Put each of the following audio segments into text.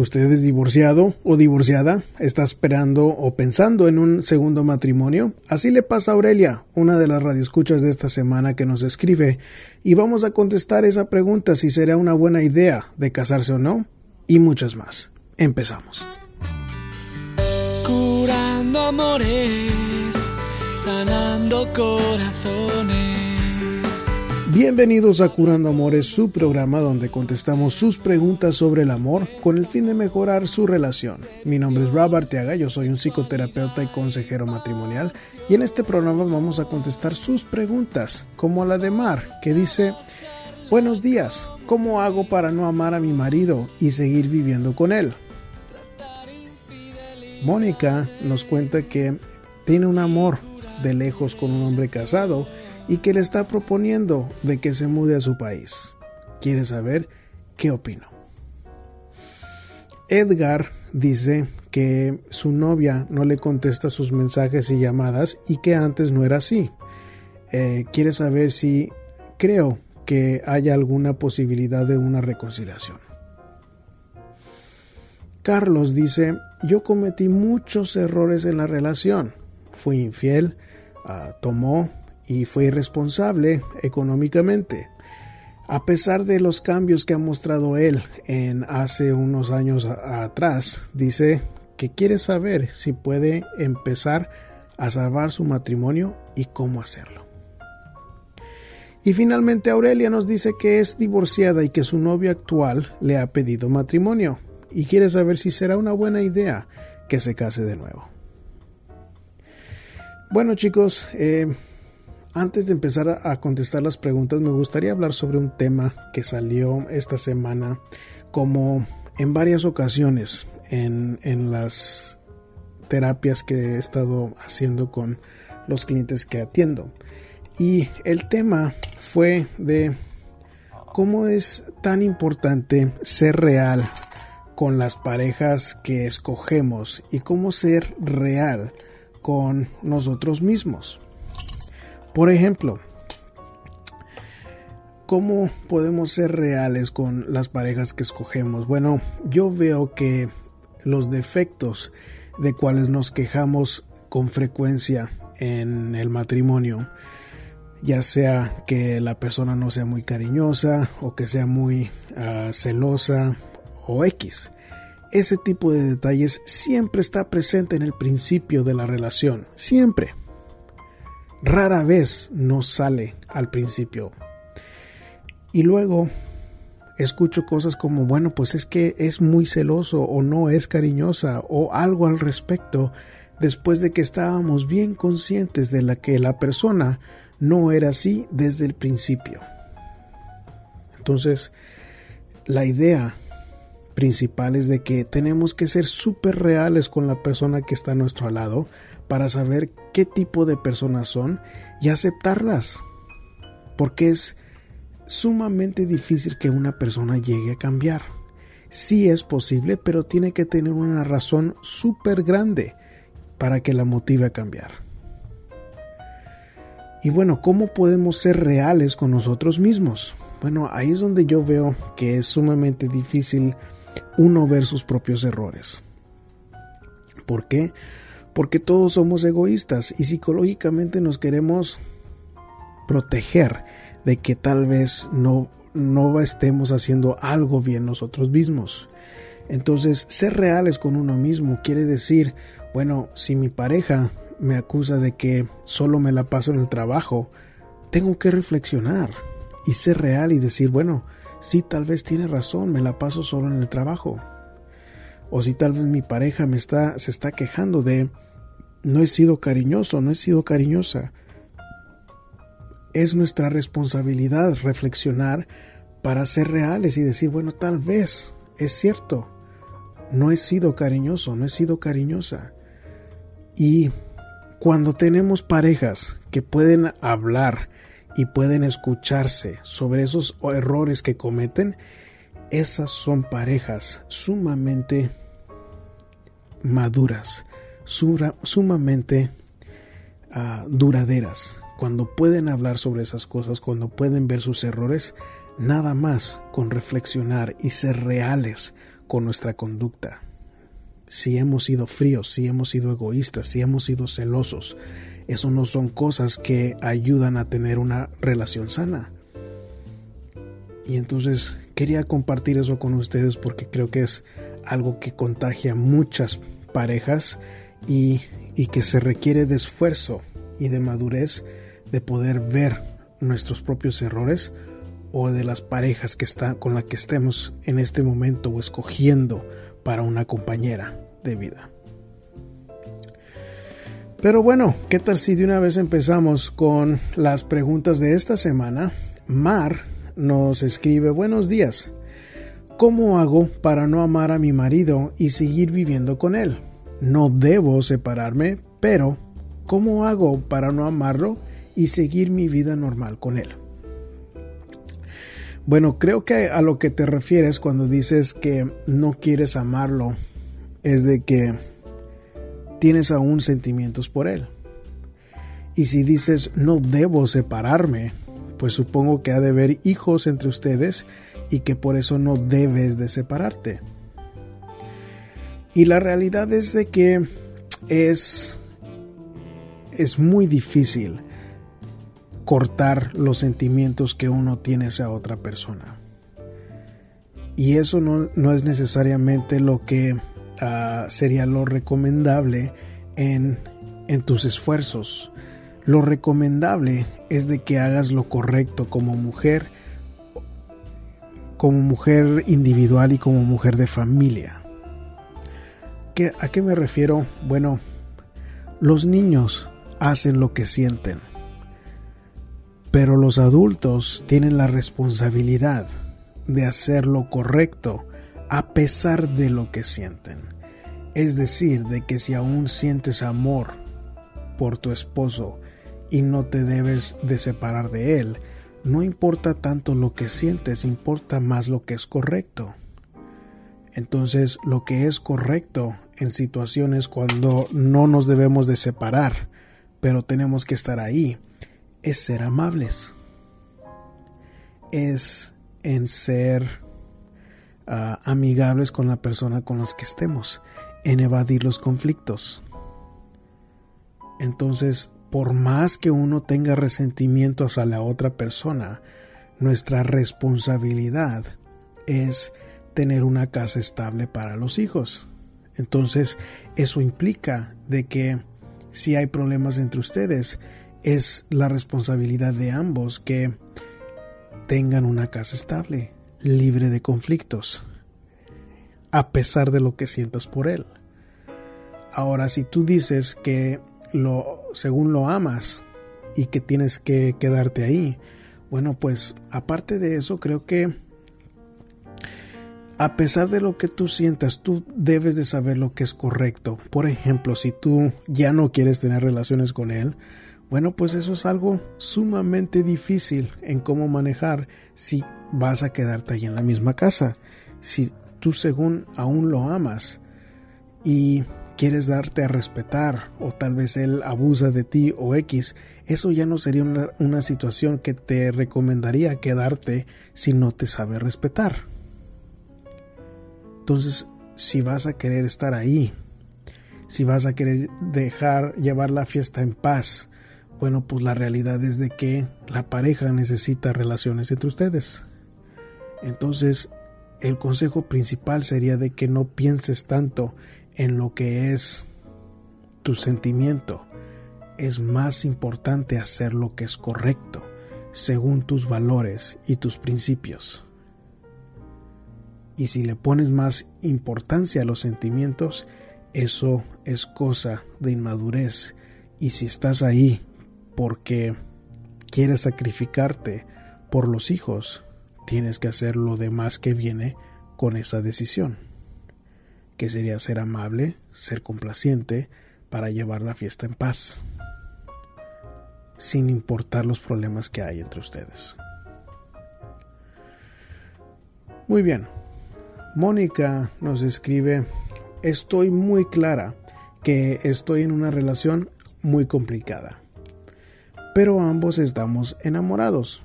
¿Usted es divorciado o divorciada? ¿Está esperando o pensando en un segundo matrimonio? Así le pasa a Aurelia, una de las radioescuchas de esta semana que nos escribe, y vamos a contestar esa pregunta si será una buena idea de casarse o no, y muchas más. Empezamos. Curando amores, sanando corazones. Bienvenidos a Curando Amores, su programa donde contestamos sus preguntas sobre el amor con el fin de mejorar su relación. Mi nombre es Rob Arteaga, yo soy un psicoterapeuta y consejero matrimonial y en este programa vamos a contestar sus preguntas, como la de Mar, que dice, Buenos días, ¿cómo hago para no amar a mi marido y seguir viviendo con él? Mónica nos cuenta que tiene un amor de lejos con un hombre casado, y que le está proponiendo de que se mude a su país. ¿Quiere saber qué opino? Edgar dice que su novia no le contesta sus mensajes y llamadas y que antes no era así. Eh, quiere saber si creo que haya alguna posibilidad de una reconciliación. Carlos dice, yo cometí muchos errores en la relación. Fui infiel, ah, tomó, y fue irresponsable económicamente. A pesar de los cambios que ha mostrado él en hace unos años atrás, dice que quiere saber si puede empezar a salvar su matrimonio y cómo hacerlo. Y finalmente Aurelia nos dice que es divorciada y que su novio actual le ha pedido matrimonio y quiere saber si será una buena idea que se case de nuevo. Bueno chicos, eh, antes de empezar a, contestar las preguntas, me gustaría hablar sobre un tema que salió esta semana, como en varias ocasiones en, las terapias que he estado haciendo con los clientes que atiendo. Y el tema fue de cómo es tan importante ser real con las parejas que escogemos y cómo ser real con nosotros mismos. Por ejemplo, ¿cómo podemos ser reales con las parejas que escogemos? Bueno, yo veo que los defectos de cuales nos quejamos con frecuencia en el matrimonio, ya sea que la persona no sea muy cariñosa o que sea muy ah, celosa o X. Ese tipo de detalles siempre está presente en el principio de la relación, siempre rara vez nos sale al principio. Y luego escucho cosas como, bueno, pues es que es muy celoso o no es cariñosa o algo al respecto después de que estábamos bien conscientes de la que la persona no era así desde el principio. Entonces, la idea principal es de que tenemos que ser súper reales con la persona que está a nuestro lado para saber qué tipo de personas son y aceptarlas. Porque es sumamente difícil que una persona llegue a cambiar. Sí es posible, pero tiene que tener una razón súper grande para que la motive a cambiar. Y bueno, ¿cómo podemos ser reales con nosotros mismos? Bueno, ahí es donde yo veo que es sumamente difícil uno ver sus propios errores. ¿Por qué? Porque todos somos egoístas y psicológicamente nos queremos proteger de que tal vez no, no estemos haciendo algo bien nosotros mismos. Entonces, ser reales con uno mismo quiere decir, bueno, si mi pareja me acusa de que solo me la paso en el trabajo, tengo que reflexionar y ser real y decir, bueno, sí, tal vez tiene razón, me la paso solo en el trabajo o si tal vez mi pareja me está, se está quejando de no he sido cariñoso, no he sido cariñosa. Es nuestra responsabilidad reflexionar para ser reales y decir, bueno, tal vez es cierto, no he sido cariñoso, no he sido cariñosa. Y cuando tenemos parejas que pueden hablar y pueden escucharse sobre esos errores que cometen, esas son parejas sumamente maduras, sumamente ah, duraderas. Cuando pueden hablar sobre esas cosas, cuando pueden ver sus errores, nada más con reflexionar y ser reales con nuestra conducta. Si hemos sido fríos, si hemos sido egoístas, si hemos sido celosos, eso no son cosas que ayudan a tener una relación sana. Y entonces quería compartir eso con ustedes porque creo que es algo que contagia muchas parejas y, y que se requiere de esfuerzo y de madurez de poder ver nuestros propios errores o de las parejas que está, con las que estemos en este momento o escogiendo para una compañera de vida. Pero bueno, ¿qué tal si de una vez empezamos con las preguntas de esta semana? Mar nos escribe buenos días. ¿Cómo hago para no amar a mi marido y seguir viviendo con él? No debo separarme, pero ¿cómo hago para no amarlo y seguir mi vida normal con él? Bueno, creo que a lo que te refieres cuando dices que no quieres amarlo es de que tienes aún sentimientos por él. Y si dices no debo separarme, pues supongo que ha de haber hijos entre ustedes y que por eso no debes de separarte. Y la realidad es de que es es muy difícil cortar los sentimientos que uno tiene hacia otra persona. Y eso no, es necesariamente lo que ah, sería lo recomendable en, en tus esfuerzos. Lo recomendable es de que hagas lo correcto como mujer, como mujer individual y como mujer de familia. ¿Qué, ¿A qué me refiero? Bueno, los niños hacen lo que sienten pero los adultos tienen la responsabilidad de hacer lo correcto a pesar de lo que sienten. Es decir, de que si aún sientes amor por tu esposo y no te debes de separar de él, no importa tanto lo que sientes, importa más lo que es correcto. Entonces, lo que es correcto en situaciones cuando no nos debemos de separar, pero tenemos que estar ahí, es ser amables, es en ser ah, amigables con la persona con las que estemos, en evadir los conflictos. Entonces, por más que uno tenga resentimiento hacia la otra persona, nuestra responsabilidad es tener una casa estable para los hijos. Entonces, eso implica de que si hay problemas entre ustedes, es la responsabilidad de ambos que tengan una casa estable, libre de conflictos, a pesar de lo que sientas por él. Ahora, si tú dices que lo, según lo amas y que tienes que quedarte ahí, bueno, pues aparte de eso, creo que a pesar de lo que tú sientas, tú debes de saber lo que es correcto. Por ejemplo, si tú ya no quieres tener relaciones con él, bueno, pues eso es algo sumamente difícil en cómo manejar si vas a quedarte ahí en la misma casa. Si tú según aún lo amas y quieres darte a respetar o tal vez él abusa de ti o X, eso ya no sería una, una situación que te recomendaría quedarte si no te sabe respetar. Entonces, si vas a querer estar ahí, si vas a querer dejar llevar la fiesta en paz, bueno, pues la realidad es de que la pareja necesita relaciones entre ustedes. Entonces, el consejo principal sería de que no pienses tanto en lo que es tu sentimiento. Es más importante hacer lo que es correcto, según tus valores y tus principios. Y si le pones más importancia a los sentimientos, eso es cosa de inmadurez. Y si estás ahí porque quieres sacrificarte por los hijos, tienes que hacer lo demás que viene con esa decisión, que sería ser amable, ser complaciente, para llevar la fiesta en paz, sin importar los problemas que hay entre ustedes. Muy bien, Mónica nos escribe, estoy muy clara que estoy en una relación muy complicada pero ambos estamos enamorados.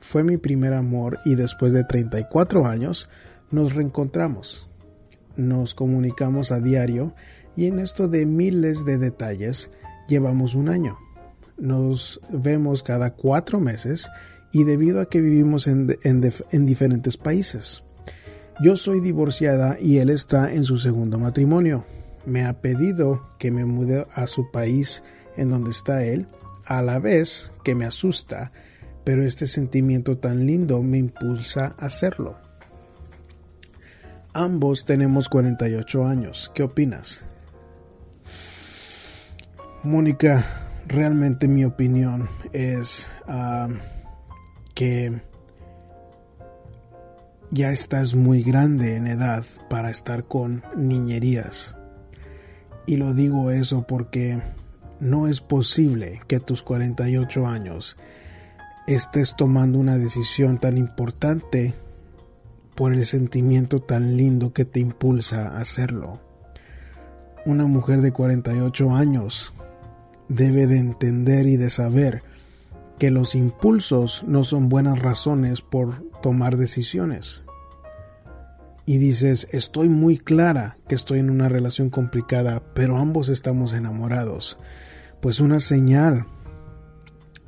Fue mi primer amor y después de 34 años nos reencontramos. Nos comunicamos a diario y en esto de miles de detalles llevamos un año. Nos vemos cada cuatro meses y debido a que vivimos en, en diferentes países. Yo soy divorciada y él está en su segundo matrimonio. Me ha pedido que me mude a su país en donde está él, a la vez que me asusta, pero este sentimiento tan lindo me impulsa a hacerlo. Ambos tenemos 48 años. ¿Qué opinas? Mónica, realmente mi opinión es ah, que ya estás muy grande en edad para estar con niñerías. Y lo digo eso porque no es posible que a tus 48 años estés tomando una decisión tan importante por el sentimiento tan lindo que te impulsa a hacerlo. Una mujer de 48 años debe de entender y de saber que los impulsos no son buenas razones por tomar decisiones. Y dices, estoy muy clara que estoy en una relación complicada, pero ambos estamos enamorados. Pues una señal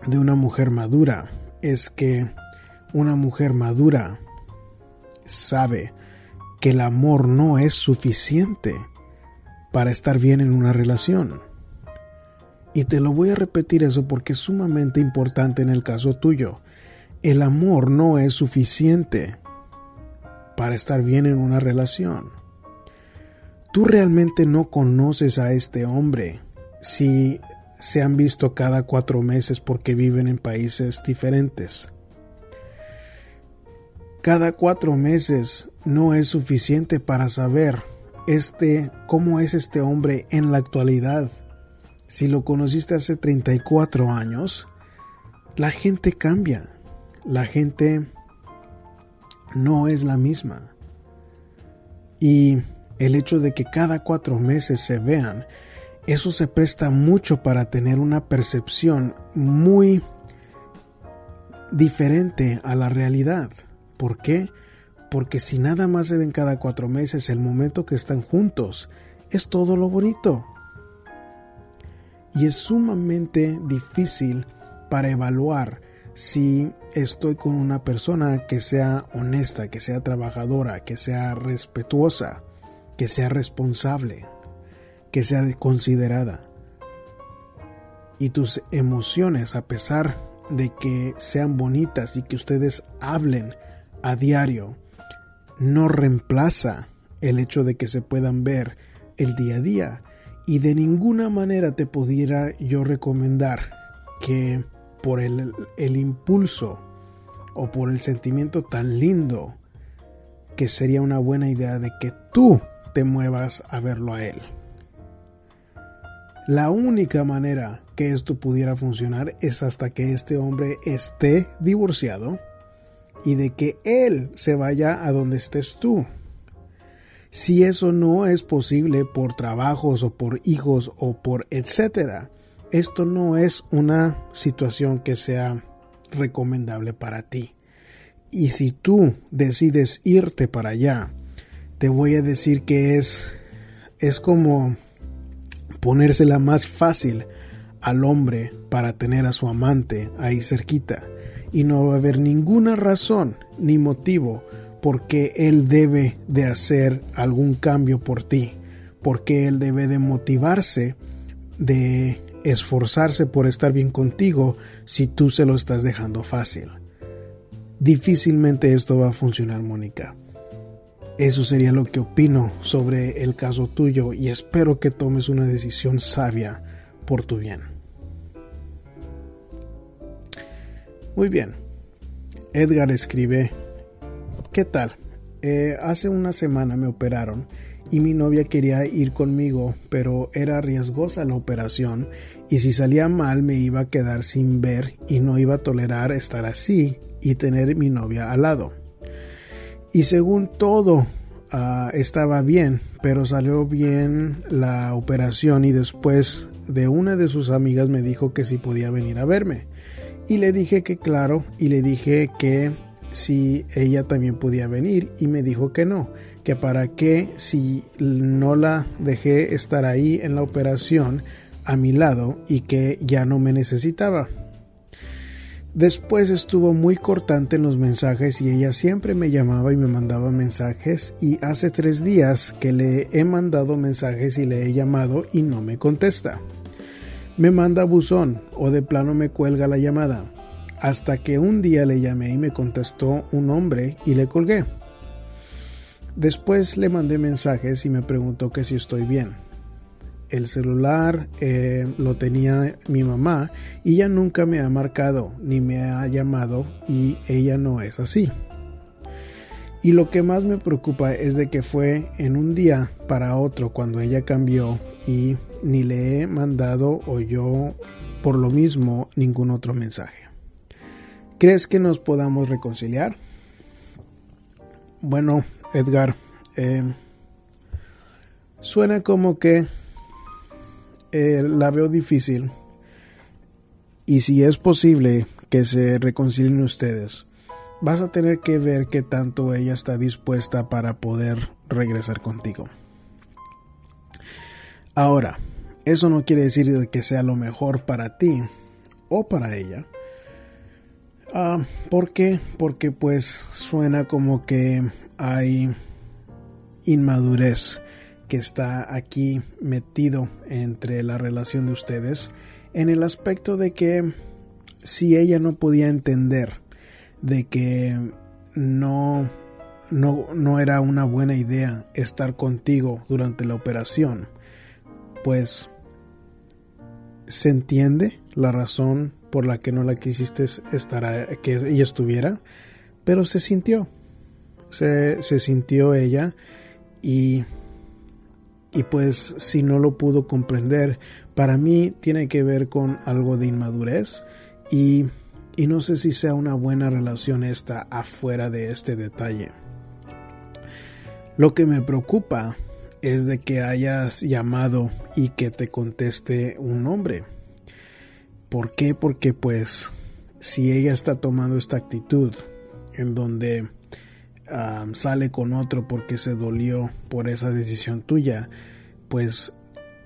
de una mujer madura es que una mujer madura sabe que el amor no es suficiente para estar bien en una relación. Y te lo voy a repetir eso porque es sumamente importante en el caso tuyo. El amor no es suficiente para estar bien en una relación. Tú realmente no conoces a este hombre si se han visto cada cuatro meses porque viven en países diferentes. Cada cuatro meses no es suficiente para saber este cómo es este hombre en la actualidad si lo conociste hace 34 años, la gente cambia. La gente no es la misma. Y el hecho de que cada cuatro meses se vean, eso se presta mucho para tener una percepción muy diferente a la realidad. ¿Por qué? Porque si nada más se ven cada cuatro meses, el momento que están juntos, es todo lo bonito y es sumamente difícil para evaluar si estoy con una persona que sea honesta, que sea trabajadora, que sea respetuosa, que sea responsable, que sea considerada. Y tus emociones, a pesar de que sean bonitas y que ustedes hablen a diario, no reemplaza el hecho de que se puedan ver el día a día y de ninguna manera te pudiera yo recomendar que por el, impulso o por el sentimiento tan lindo que sería una buena idea de que tú te muevas a verlo a él. La única manera que esto pudiera funcionar es hasta que este hombre esté divorciado y de que él se vaya a donde estés tú. Si eso no es posible por trabajos o por hijos o por etcétera, esto no es una situación que sea recomendable para ti. Y si tú decides irte para allá, te voy a decir que es es como ponérsela más fácil al hombre para tener a su amante ahí cerquita y no va a haber ninguna razón ni motivo porque Él debe de hacer algún cambio por ti, porque Él debe de motivarse, de esforzarse por estar bien contigo si tú se lo estás dejando fácil. Difícilmente esto va a funcionar, Mónica. Eso sería lo que opino sobre el caso tuyo y espero que tomes una decisión sabia por tu bien. Muy bien. Edgar escribe ¿Qué tal? Eh, hace una semana me operaron y mi novia quería ir conmigo, pero era riesgosa la operación y si salía mal me iba a quedar sin ver y no iba a tolerar estar así y tener mi novia al lado. Y según todo ah, estaba bien, pero salió bien la operación y después de una de sus amigas me dijo que si podía venir a verme. Y le dije que claro, y le dije que si ella también podía venir y me dijo que no, que para qué si no la dejé estar ahí en la operación a mi lado y que ya no me necesitaba. Después estuvo muy cortante en los mensajes y ella siempre me llamaba y me mandaba mensajes y hace tres días que le he mandado mensajes y le he llamado y no me contesta. Me manda buzón o de plano me cuelga la llamada. Hasta que un día le llamé y me contestó un hombre y le colgué. Después le mandé mensajes y me preguntó que si estoy bien el celular eh, lo tenía mi mamá y ella nunca me ha marcado ni me ha llamado y ella no es así. Y lo que más me preocupa es de que fue en un día para otro cuando ella cambió y ni le he mandado o yo por lo mismo ningún otro mensaje. ¿Crees que nos podamos reconciliar? Bueno, Edgar, eh, suena como que eh, la veo difícil. Y si es posible que se reconcilien ustedes, vas a tener que ver qué tanto ella está dispuesta para poder regresar contigo. Ahora, eso no quiere decir que sea lo mejor para ti o para ella. Ah, ¿Por qué? Porque pues suena como que hay inmadurez que está aquí metido entre la relación de ustedes en el aspecto de que si ella no podía entender de que no, no, no era una buena idea estar contigo durante la operación, pues se entiende la razón por la que no la quisiste estar que ella estuviera, pero se sintió, se, se sintió ella y y pues si no lo pudo comprender, para mí tiene que ver con algo de inmadurez y, y no sé si sea una buena relación esta afuera de este detalle. Lo que me preocupa es de que hayas llamado y que te conteste un hombre. ¿Por qué? Porque pues si ella está tomando esta actitud en donde sale con otro porque se dolió por esa decisión tuya, pues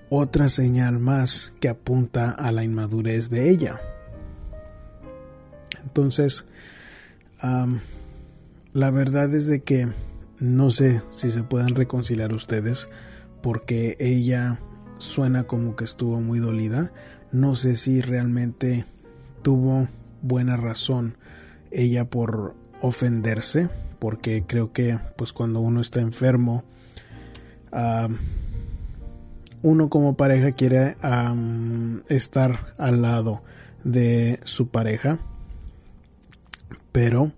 otra señal más que apunta a la inmadurez de ella. Entonces, la verdad es de que no sé si se pueden reconciliar ustedes porque ella suena como que estuvo muy dolida. No sé si realmente tuvo buena razón ella por ofenderse porque creo que pues cuando uno está enfermo uno como pareja quiere estar al lado de su pareja pero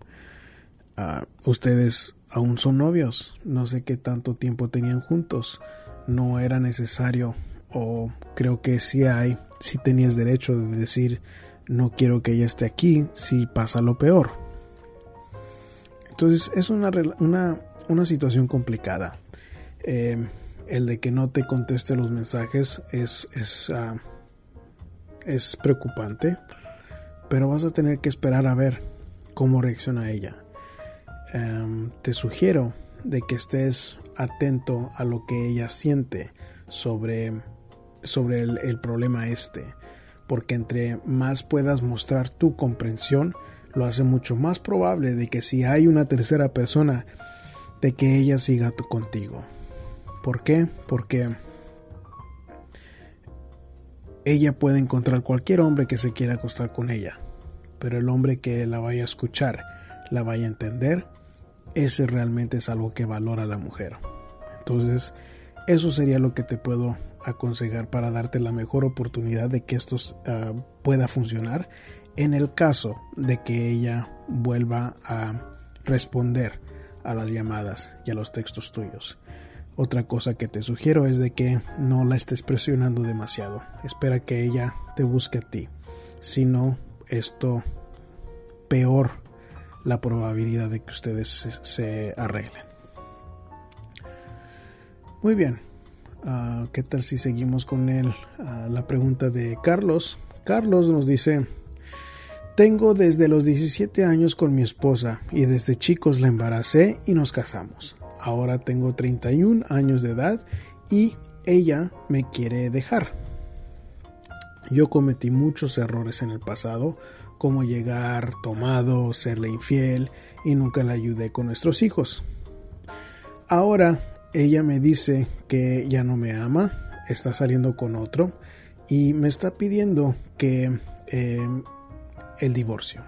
ah, ustedes aún son novios no sé qué tanto tiempo tenían juntos no era necesario o creo que sí hay si tenías derecho de decir no quiero que ella esté aquí si pasa lo peor entonces es una, una, situación complicada. Eh, el de que no te conteste los mensajes es, es, ah, es preocupante, pero vas a tener que esperar a ver cómo reacciona ella. Em, te sugiero de que estés atento a lo que ella siente sobre, sobre el, el problema este, porque entre más puedas mostrar tu comprensión, lo hace mucho más probable de que si hay una tercera persona, de que ella siga contigo. ¿Por qué? Porque ella puede encontrar cualquier hombre que se quiera acostar con ella, pero el hombre que la vaya a escuchar, la vaya a entender, ese realmente es algo que valora la mujer. Entonces, eso sería lo que te puedo aconsejar para darte la mejor oportunidad de que esto ah, pueda funcionar en el caso de que ella vuelva a responder a las llamadas y a los textos tuyos. Otra cosa que te sugiero es de que no la estés presionando demasiado. Espera que ella te busque a ti. Si no, esto peor la probabilidad de que ustedes se, arreglen. Muy bien. Ah, ¿Qué tal si seguimos con él? Ah, la pregunta de Carlos. Carlos nos dice, tengo desde los 17 años con mi esposa y desde chicos la embaracé y nos casamos. ahora tengo 31 años de edad y ella me quiere dejar. Yo cometí muchos errores en el pasado, como llegar tomado, serle infiel y nunca la ayudé con nuestros hijos. Ahora ella me dice que ya no me ama, está saliendo con otro y me está pidiendo que eh, el divorcio.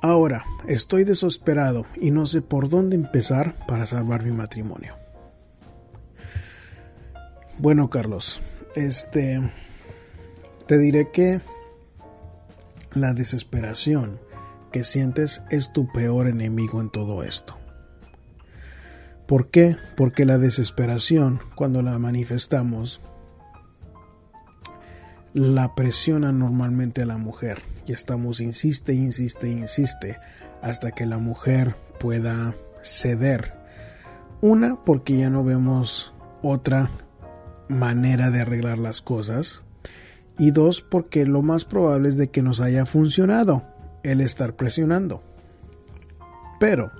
Ahora estoy desesperado y no sé por dónde empezar para salvar mi matrimonio. Bueno, Carlos, este te diré que la desesperación que sientes es tu peor enemigo en todo esto. ¿Por qué? Porque la desesperación, cuando la manifestamos, la presiona normalmente a la mujer y estamos insiste, insiste, insiste hasta que la mujer pueda ceder. Una, porque ya no vemos otra manera de arreglar las cosas. Y dos, porque lo más probable es de que nos haya funcionado el estar presionando. Pero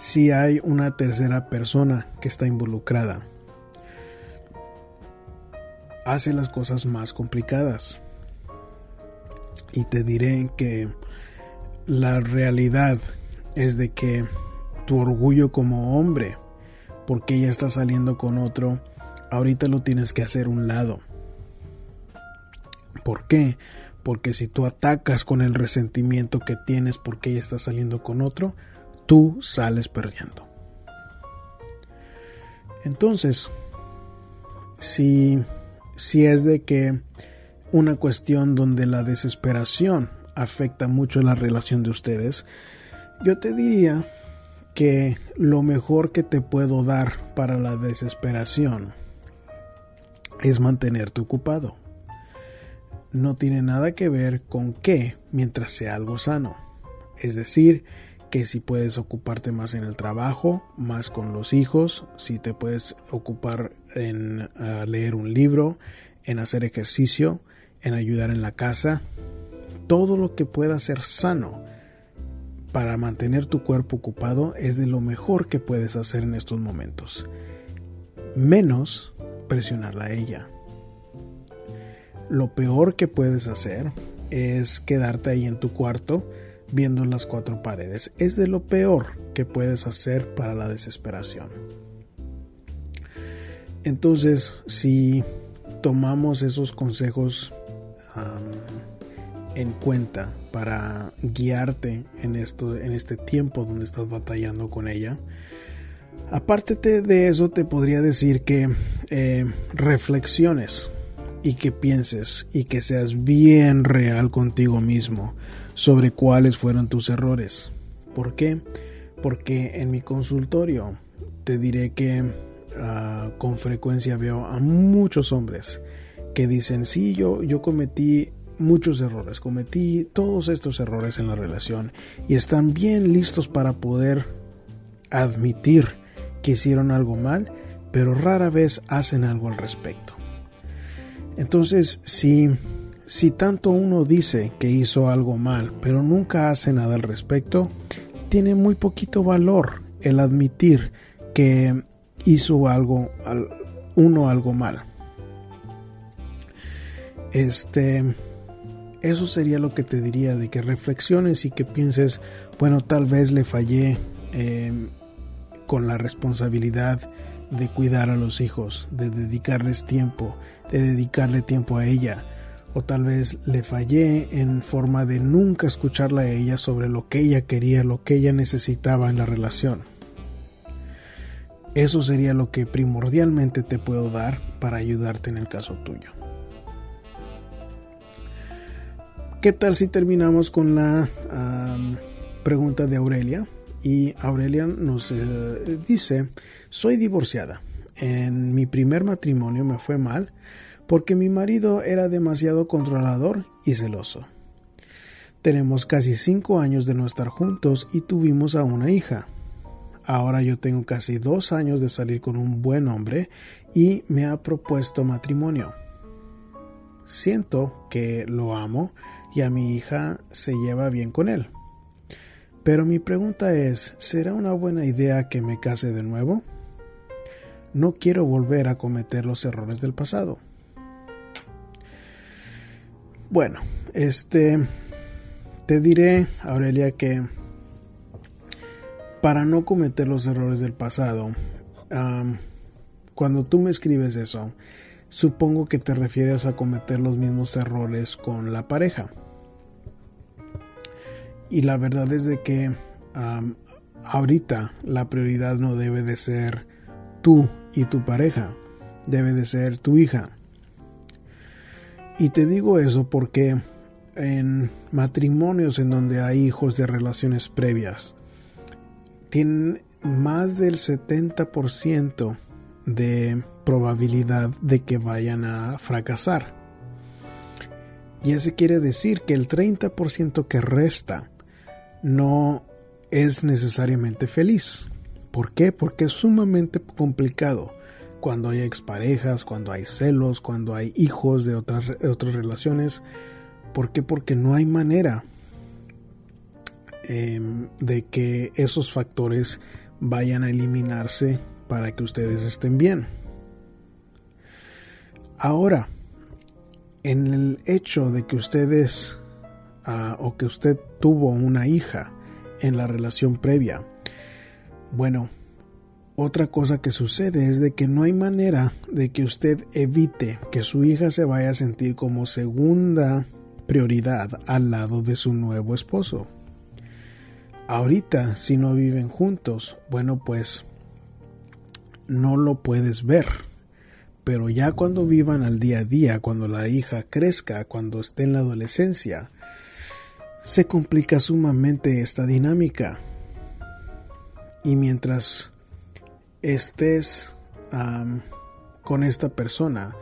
si hay una tercera persona que está involucrada. Hace las cosas más complicadas. Y te diré que la realidad es de que tu orgullo como hombre, porque ella está saliendo con otro, ahorita lo tienes que hacer un lado. ¿Por qué? Porque si tú atacas con el resentimiento que tienes porque ella está saliendo con otro, tú sales perdiendo. Entonces, si, si es de que una cuestión donde la desesperación afecta mucho la relación de ustedes, yo te diría que lo mejor que te puedo dar para la desesperación es mantenerte ocupado. No tiene nada que ver con qué mientras sea algo sano. Es decir, que si puedes ocuparte más en el trabajo, más con los hijos, si te puedes ocupar en leer un libro, en hacer ejercicio, en ayudar en la casa, todo lo que pueda ser sano para mantener tu cuerpo ocupado es de lo mejor que puedes hacer en estos momentos. Menos presionarla a ella. Lo peor que puedes hacer es quedarte ahí en tu cuarto viendo las cuatro paredes. Es de lo peor que puedes hacer para la desesperación. Entonces, si tomamos esos consejos en cuenta para guiarte en, esto, en este tiempo donde estás batallando con ella, aparte de eso te podría decir que eh, reflexiones y que pienses y que seas bien real contigo mismo sobre cuáles fueron tus errores. ¿Por qué? Porque en mi consultorio te diré que ah, con frecuencia veo a muchos hombres que dicen, sí, yo, yo cometí muchos errores, cometí todos estos errores en la relación y están bien listos para poder admitir que hicieron algo mal, pero rara vez hacen algo al respecto. Entonces, si si tanto uno dice que hizo algo mal, pero nunca hace nada al respecto, tiene muy poquito valor el admitir que hizo algo, uno algo mal. Este, eso sería lo que te diría, de que reflexiones y que pienses, bueno, tal vez le fallé em, con la responsabilidad de cuidar a los hijos, de dedicarles tiempo, de dedicarle tiempo a ella o tal vez le fallé en forma de nunca escucharla a ella sobre lo que ella quería, lo que ella necesitaba en la relación. Eso sería lo que primordialmente te puedo dar para ayudarte en el caso tuyo. ¿Qué tal si terminamos con la pregunta de Aurelia? Y Aurelia nos eh, dice, soy divorciada. En mi primer matrimonio me fue mal porque mi marido era demasiado controlador y celoso. Tenemos casi cinco años de no estar juntos y tuvimos a una hija. Ahora yo tengo casi dos años de salir con un buen hombre y me ha propuesto matrimonio. Siento que lo amo y a mi hija se lleva bien con él. Pero mi pregunta es, ¿será una buena idea que me case de nuevo? No quiero volver a cometer los errores del pasado. Bueno, este te diré, Aurelia, que para no cometer los errores del pasado, cuando tú me escribes eso, supongo que te refieres a cometer los mismos errores con la pareja. Y la verdad es de que ahorita la prioridad no debe de ser tú y tu pareja, debe de ser tu hija. Y te digo eso porque en matrimonios en donde hay hijos de relaciones previas, tienen más del 70% de probabilidad de que vayan a fracasar. Y eso quiere decir que el 30% que resta no es necesariamente feliz. ¿Por qué? Porque es sumamente complicado cuando hay exparejas, cuando hay celos, cuando hay hijos de otras, otras relaciones. ¿Por qué? Porque no hay manera em, de que esos factores vayan a eliminarse para que ustedes estén bien. Ahora, en el hecho de que ustedes o que usted tuvo una hija en la relación previa, bueno, otra cosa que sucede es de que no hay manera de que usted evite que su hija se vaya a sentir como segunda prioridad al lado de su nuevo esposo. Ahorita, si no viven juntos, bueno, pues no lo puedes ver. Pero ya cuando vivan al día a día, cuando la hija crezca, cuando esté en la adolescencia, se complica sumamente esta dinámica. Y mientras estés con esta persona,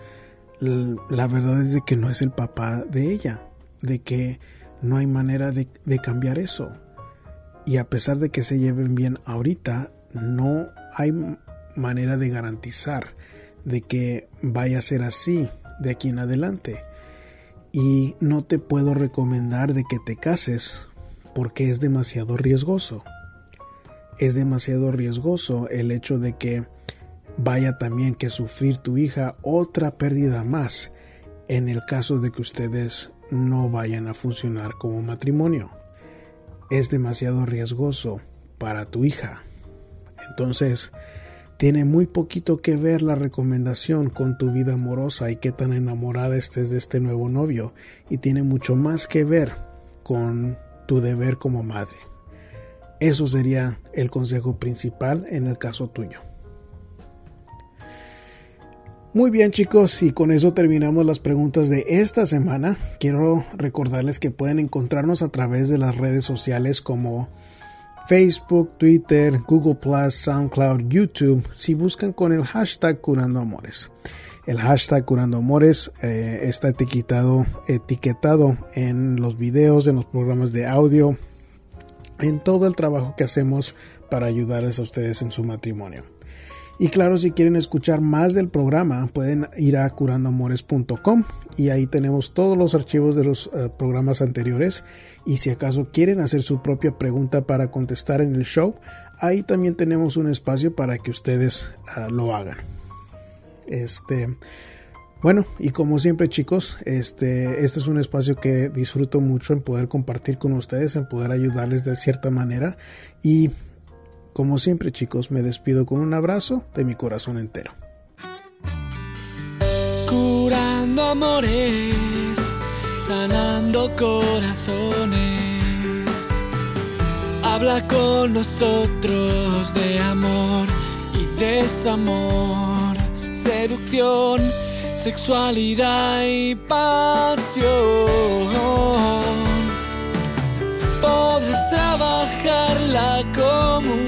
la verdad es de que no es el papá de ella, de que no hay manera de, de cambiar eso. Y a pesar de que se lleven bien ahorita, no hay manera de garantizar de que vaya a ser así de aquí en adelante. Y no te puedo recomendar de que te cases porque es demasiado riesgoso es demasiado riesgoso el hecho de que vaya también que sufrir tu hija otra pérdida más en el caso de que ustedes no vayan a funcionar como matrimonio. Es demasiado riesgoso para tu hija. Entonces, tiene muy poquito que ver la recomendación con tu vida amorosa y qué tan enamorada estés de este nuevo novio, y tiene mucho más que ver con tu deber como madre. Eso sería el consejo principal en el caso tuyo. Muy bien chicos, y con eso terminamos las preguntas de esta semana. Quiero recordarles que pueden encontrarnos a través de las redes sociales como Facebook, Twitter, Google Plus, SoundCloud, YouTube, si buscan con el hashtag Curando Amores. El hashtag Curando Amores eh, está etiquetado, etiquetado en los videos, en los programas de audio, en todo el trabajo que hacemos para ayudarles a ustedes en su matrimonio. Y claro, si quieren escuchar más del programa, pueden ir a curandoamores.com y ahí tenemos todos los archivos de los eh, programas anteriores. Y si acaso quieren hacer su propia pregunta para contestar en el show, ahí también tenemos un espacio para que ustedes ah, lo hagan. Este, bueno, y como siempre chicos, este, este es un espacio que disfruto mucho en poder compartir con ustedes, en poder ayudarles de cierta manera. Y como siempre chicos, me despido con un abrazo de mi corazón entero. Curando amores, sanando corazones. Habla con nosotros de amor y desamor, seducción sexualidad y pasión. Podrás trabajar la comunicación,